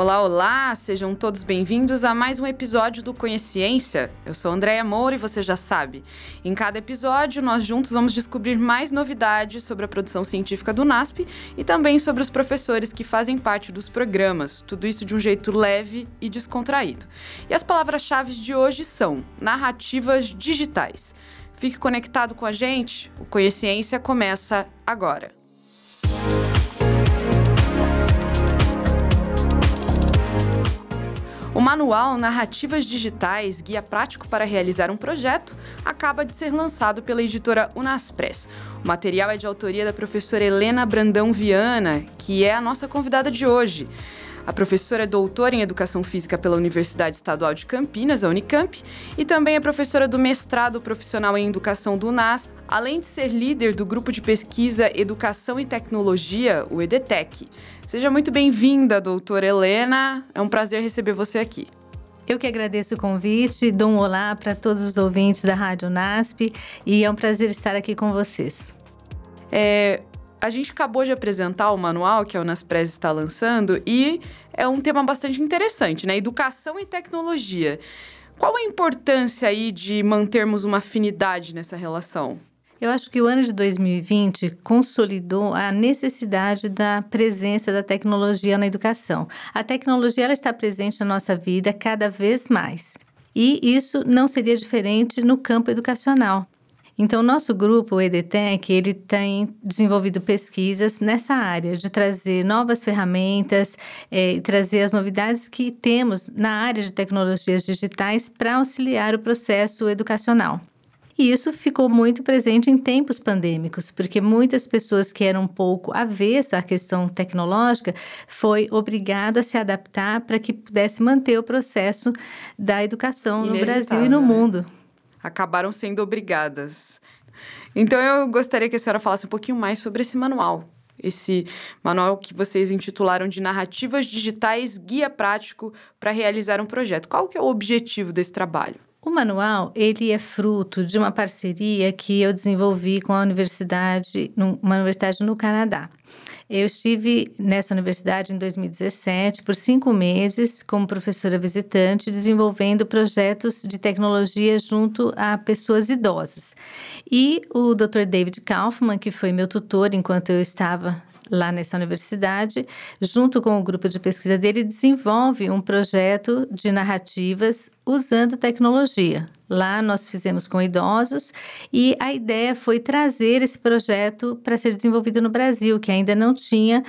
Olá, olá! Sejam todos bem-vindos a mais um episódio do Conheciência. Eu sou Andréia Moura e você já sabe. Em cada episódio, nós juntos vamos descobrir mais novidades sobre a produção científica do NASP e também sobre os professores que fazem parte dos programas. Tudo isso de um jeito leve e descontraído. E as palavras-chave de hoje são narrativas digitais. Fique conectado com a gente, o Conheciência começa agora. O manual Narrativas Digitais, guia prático para realizar um projeto, acaba de ser lançado pela editora Unaspress. O material é de autoria da professora Helena Brandão Viana, que é a nossa convidada de hoje. A professora é doutora em Educação Física pela Universidade Estadual de Campinas, a Unicamp, e também é professora do mestrado profissional em Educação do NASP, além de ser líder do grupo de pesquisa Educação e Tecnologia, o EDTEC. Seja muito bem-vinda, doutora Helena. É um prazer receber você aqui. Eu que agradeço o convite, dou um olá para todos os ouvintes da Rádio NASP e é um prazer estar aqui com vocês. É, a gente acabou de apresentar o manual que a Unaspres está lançando e é um tema bastante interessante, né? Educação e tecnologia. Qual a importância aí de mantermos uma afinidade nessa relação? Eu acho que o ano de 2020 consolidou a necessidade da presença da tecnologia na educação. A tecnologia ela está presente na nossa vida cada vez mais. E isso não seria diferente no campo educacional. Então, nosso grupo, o EDTEC, ele tem desenvolvido pesquisas nessa área de trazer novas ferramentas e é, trazer as novidades que temos na área de tecnologias digitais para auxiliar o processo educacional. E isso ficou muito presente em tempos pandêmicos, porque muitas pessoas que eram um pouco avessas à questão tecnológica foi obrigado a se adaptar para que pudesse manter o processo da educação no Brasil e no né? mundo acabaram sendo obrigadas. Então eu gostaria que a senhora falasse um pouquinho mais sobre esse manual. Esse manual que vocês intitularam de Narrativas Digitais Guia Prático para realizar um projeto. Qual que é o objetivo desse trabalho? O manual, ele é fruto de uma parceria que eu desenvolvi com a universidade, uma universidade no Canadá. Eu estive nessa universidade em 2017 por cinco meses como professora visitante, desenvolvendo projetos de tecnologia junto a pessoas idosas. E o Dr. David Kaufman, que foi meu tutor enquanto eu estava lá nessa universidade, junto com o grupo de pesquisa dele, desenvolve um projeto de narrativas usando tecnologia. Lá nós fizemos com idosos e a ideia foi trazer esse projeto para ser desenvolvido no Brasil, que ainda não tinha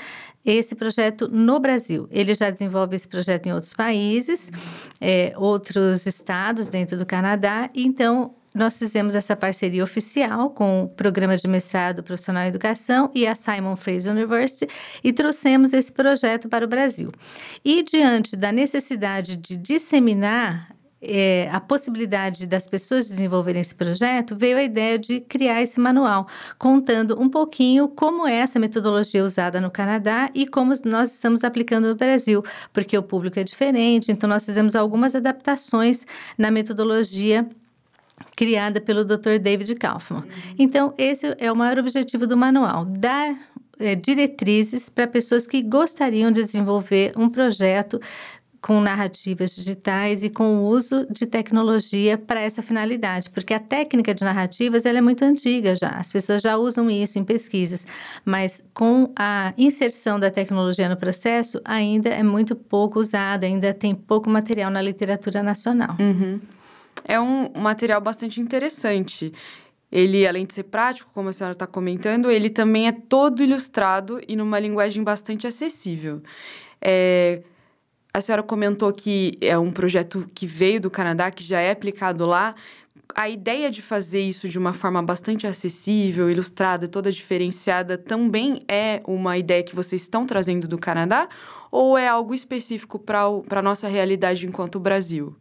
esse projeto no Brasil. Ele já desenvolve esse projeto em outros países, é, outros estados dentro do Canadá, então nós fizemos essa parceria oficial com o Programa de Mestrado Profissional em Educação e a Simon Fraser University e trouxemos esse projeto para o Brasil. E diante da necessidade de disseminar é, a possibilidade das pessoas desenvolverem esse projeto, veio a ideia de criar esse manual, contando um pouquinho como é essa metodologia usada no Canadá e como nós estamos aplicando no Brasil, porque o público é diferente, então nós fizemos algumas adaptações na metodologia criada pelo Dr. David Kaufman. Então, esse é o maior objetivo do manual, dar é, diretrizes para pessoas que gostariam de desenvolver um projeto com narrativas digitais e com o uso de tecnologia para essa finalidade, porque a técnica de narrativas ela é muito antiga já, as pessoas já usam isso em pesquisas, mas com a inserção da tecnologia no processo ainda é muito pouco usada, ainda tem pouco material na literatura nacional. Uhum. É um material bastante interessante. Ele, além de ser prático, como a senhora está comentando, ele também é todo ilustrado e numa linguagem bastante acessível. É, a senhora comentou que é um projeto que veio do Canadá, que já é aplicado lá. A ideia de fazer isso de uma forma bastante acessível, ilustrada, toda diferenciada, também é uma ideia que vocês estão trazendo do Canadá? Ou é algo específico para a nossa realidade enquanto Brasil?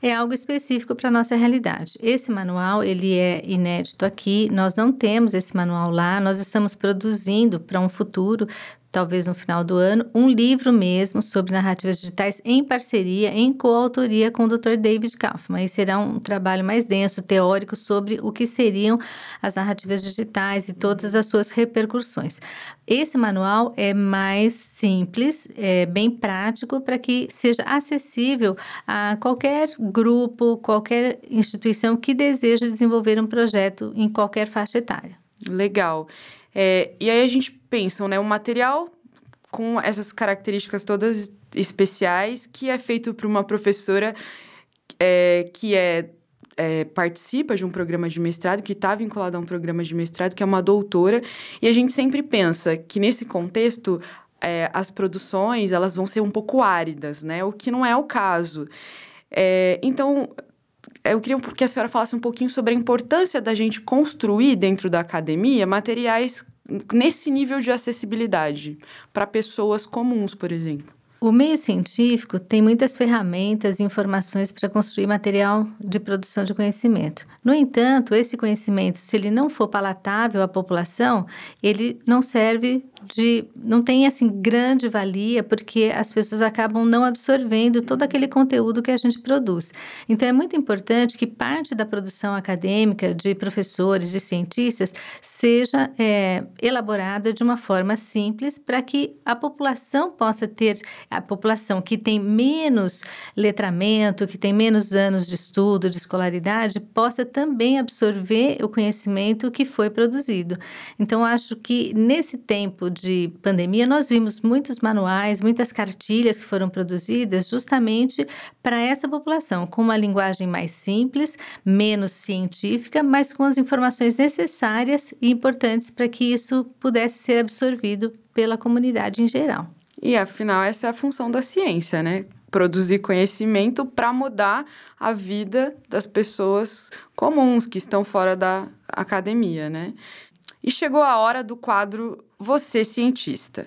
É algo específico para a nossa realidade. Esse manual, ele é inédito aqui, nós não temos esse manual lá, nós estamos produzindo para um futuro talvez no final do ano, um livro mesmo sobre narrativas digitais em parceria, em coautoria com o Dr. David Kaufman. E será um trabalho mais denso, teórico, sobre o que seriam as narrativas digitais e todas as suas repercussões. Esse manual é mais simples, é bem prático para que seja acessível a qualquer grupo, qualquer instituição que deseja desenvolver um projeto em qualquer faixa etária. Legal. É, e aí a gente pensa, né? Um material com essas características todas especiais que é feito por uma professora é, que é, é, participa de um programa de mestrado, que está vinculada a um programa de mestrado, que é uma doutora, e a gente sempre pensa que nesse contexto é, as produções elas vão ser um pouco áridas, né? O que não é o caso. É, então, eu queria que a senhora falasse um pouquinho sobre a importância da gente construir dentro da academia materiais nesse nível de acessibilidade para pessoas comuns, por exemplo. O meio científico tem muitas ferramentas e informações para construir material de produção de conhecimento. No entanto, esse conhecimento, se ele não for palatável à população, ele não serve de não tem assim grande valia porque as pessoas acabam não absorvendo todo aquele conteúdo que a gente produz. Então é muito importante que parte da produção acadêmica de professores, de cientistas, seja é, elaborada de uma forma simples para que a população possa ter a população que tem menos letramento, que tem menos anos de estudo, de escolaridade, possa também absorver o conhecimento que foi produzido. Então acho que nesse tempo de pandemia, nós vimos muitos manuais, muitas cartilhas que foram produzidas justamente para essa população, com uma linguagem mais simples, menos científica, mas com as informações necessárias e importantes para que isso pudesse ser absorvido pela comunidade em geral. E afinal, essa é a função da ciência, né? Produzir conhecimento para mudar a vida das pessoas comuns que estão fora da academia, né? E chegou a hora do quadro Você Cientista.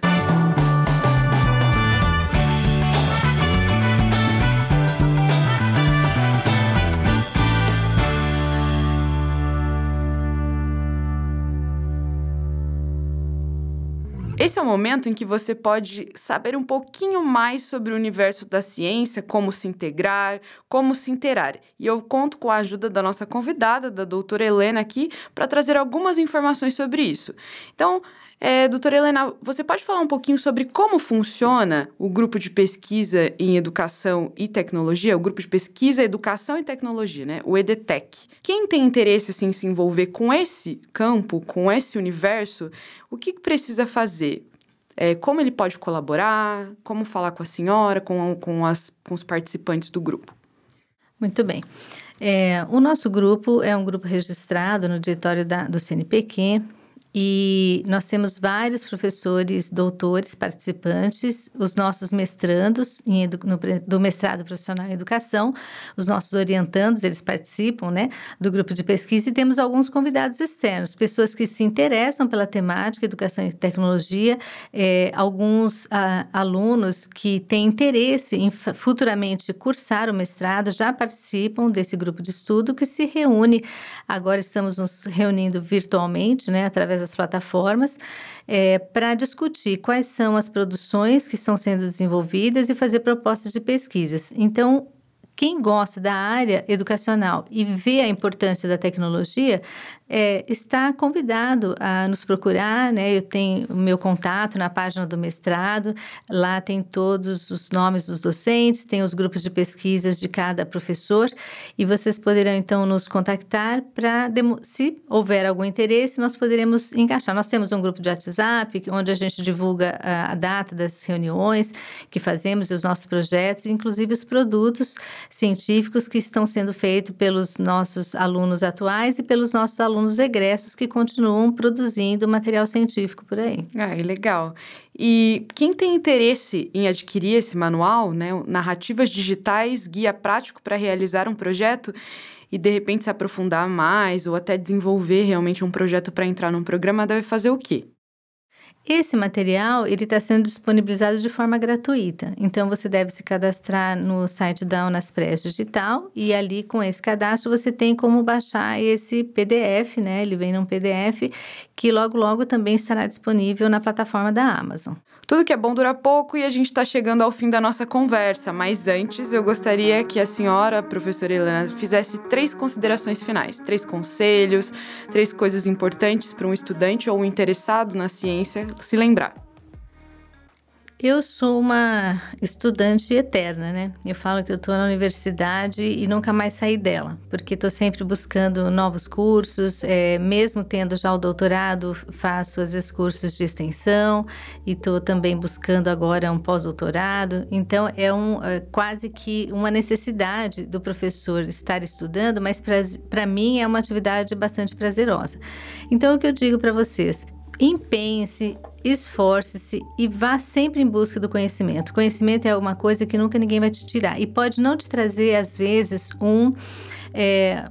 Esse é o momento em que você pode saber um pouquinho mais sobre o universo da ciência, como se integrar, como se interar. E eu conto com a ajuda da nossa convidada, da doutora Helena, aqui, para trazer algumas informações sobre isso. Então, é, doutora Helena, você pode falar um pouquinho sobre como funciona o grupo de pesquisa em educação e tecnologia, o grupo de pesquisa, educação e tecnologia, né? O EDTEC. Quem tem interesse assim, em se envolver com esse campo, com esse universo, o que precisa fazer? É, como ele pode colaborar? Como falar com a senhora, com, com, as, com os participantes do grupo? Muito bem. É, o nosso grupo é um grupo registrado no diretório da, do CNPq, e nós temos vários professores, doutores, participantes, os nossos mestrandos em edu, no, do mestrado profissional em educação, os nossos orientandos, eles participam, né, do grupo de pesquisa e temos alguns convidados externos, pessoas que se interessam pela temática educação e tecnologia, é, alguns a, alunos que têm interesse em futuramente cursar o mestrado já participam desse grupo de estudo que se reúne. Agora estamos nos reunindo virtualmente, né, através das plataformas, é, para discutir quais são as produções que estão sendo desenvolvidas e fazer propostas de pesquisas. Então, quem gosta da área educacional e vê a importância da tecnologia é, está convidado a nos procurar, né? Eu tenho o meu contato na página do mestrado, lá tem todos os nomes dos docentes, tem os grupos de pesquisas de cada professor e vocês poderão então nos contactar para, se houver algum interesse, nós poderemos encaixar. Nós temos um grupo de WhatsApp onde a gente divulga a, a data das reuniões que fazemos e os nossos projetos, inclusive os produtos científicos que estão sendo feitos pelos nossos alunos atuais e pelos nossos alunos egressos que continuam produzindo material científico por aí. Ah, legal. E quem tem interesse em adquirir esse manual, né, Narrativas Digitais, Guia Prático para Realizar um Projeto, e de repente se aprofundar mais ou até desenvolver realmente um projeto para entrar num programa, deve fazer o quê? Esse material ele está sendo disponibilizado de forma gratuita. Então você deve se cadastrar no site da Unaspres Digital e ali com esse cadastro você tem como baixar esse PDF, né? Ele vem num PDF que logo logo também estará disponível na plataforma da Amazon. Tudo que é bom dura pouco e a gente está chegando ao fim da nossa conversa, mas antes eu gostaria que a senhora, a professora Helena, fizesse três considerações finais, três conselhos, três coisas importantes para um estudante ou um interessado na ciência se lembrar. Eu sou uma estudante eterna, né? Eu falo que eu estou na universidade e nunca mais saí dela, porque estou sempre buscando novos cursos, é, mesmo tendo já o doutorado, faço vezes cursos de extensão e estou também buscando agora um pós-doutorado. Então é, um, é quase que uma necessidade do professor estar estudando, mas para mim é uma atividade bastante prazerosa. Então o que eu digo para vocês, empenhe-se, esforce-se e vá sempre em busca do conhecimento. Conhecimento é uma coisa que nunca ninguém vai te tirar e pode não te trazer, às vezes, um. É,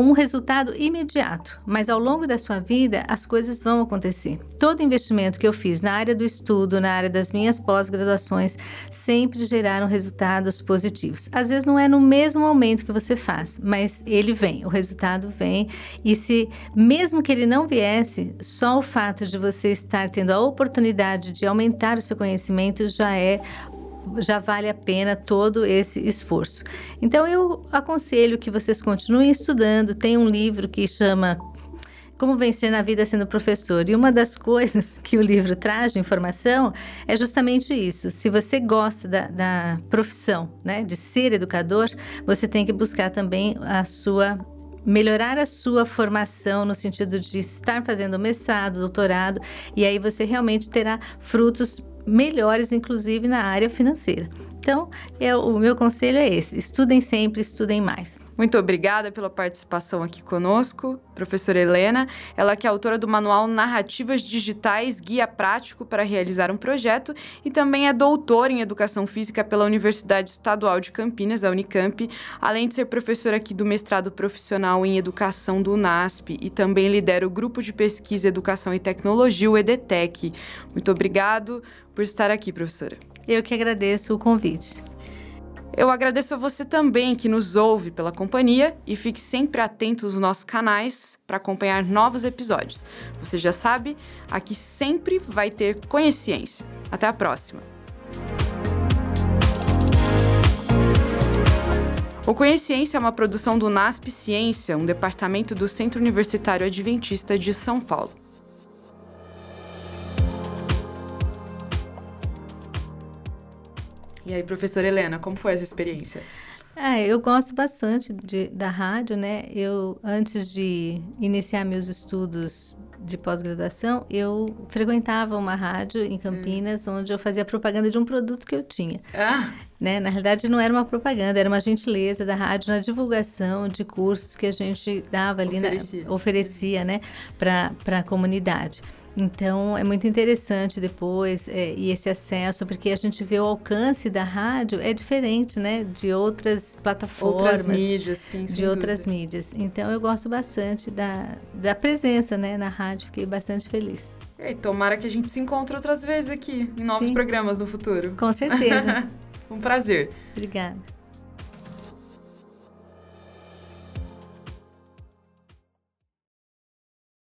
um resultado imediato, mas ao longo da sua vida as coisas vão acontecer. Todo investimento que eu fiz na área do estudo, na área das minhas pós-graduações, sempre geraram resultados positivos. Às vezes não é no mesmo momento que você faz, mas ele vem, o resultado vem. E se mesmo que ele não viesse, só o fato de você estar tendo a oportunidade de aumentar o seu conhecimento já é já vale a pena todo esse esforço. Então eu aconselho que vocês continuem estudando. Tem um livro que chama como vencer na vida sendo professor. E uma das coisas que o livro traz de informação é justamente isso. Se você gosta da, da profissão, né, de ser educador, você tem que buscar também a sua melhorar a sua formação no sentido de estar fazendo mestrado, doutorado, e aí você realmente terá frutos melhores, inclusive na área financeira. Então, eu, o meu conselho é esse: estudem sempre, estudem mais. Muito obrigada pela participação aqui conosco, professora Helena. Ela que é autora do manual Narrativas Digitais, Guia Prático para Realizar um Projeto e também é doutora em Educação Física pela Universidade Estadual de Campinas, a Unicamp, além de ser professora aqui do mestrado profissional em Educação do UNASP e também lidera o Grupo de Pesquisa Educação e Tecnologia, o EDTEC. Muito obrigado por estar aqui, professora. Eu que agradeço o convite. Eu agradeço a você também que nos ouve pela companhia e fique sempre atento aos nossos canais para acompanhar novos episódios. Você já sabe, aqui sempre vai ter Conheciência. Até a próxima! O Conheciência é uma produção do NASP Ciência, um departamento do Centro Universitário Adventista de São Paulo. E aí, professora Helena, como foi essa experiência? É, eu gosto bastante de, da rádio, né? Eu, antes de iniciar meus estudos de pós-graduação, eu frequentava uma rádio em Campinas, hum. onde eu fazia propaganda de um produto que eu tinha. Ah. Né? Na realidade, não era uma propaganda, era uma gentileza da rádio na divulgação de cursos que a gente dava ali, oferecia, na, oferecia né, para a comunidade. Então, é muito interessante depois é, e esse acesso, porque a gente vê o alcance da rádio é diferente, né, de outras plataformas. Outras mídias, sim, De outras dúvida. mídias. Então, eu gosto bastante da, da presença, né, na rádio. Fiquei bastante feliz. E tomara que a gente se encontre outras vezes aqui, em novos sim. programas no futuro. Com certeza. um prazer. Obrigada.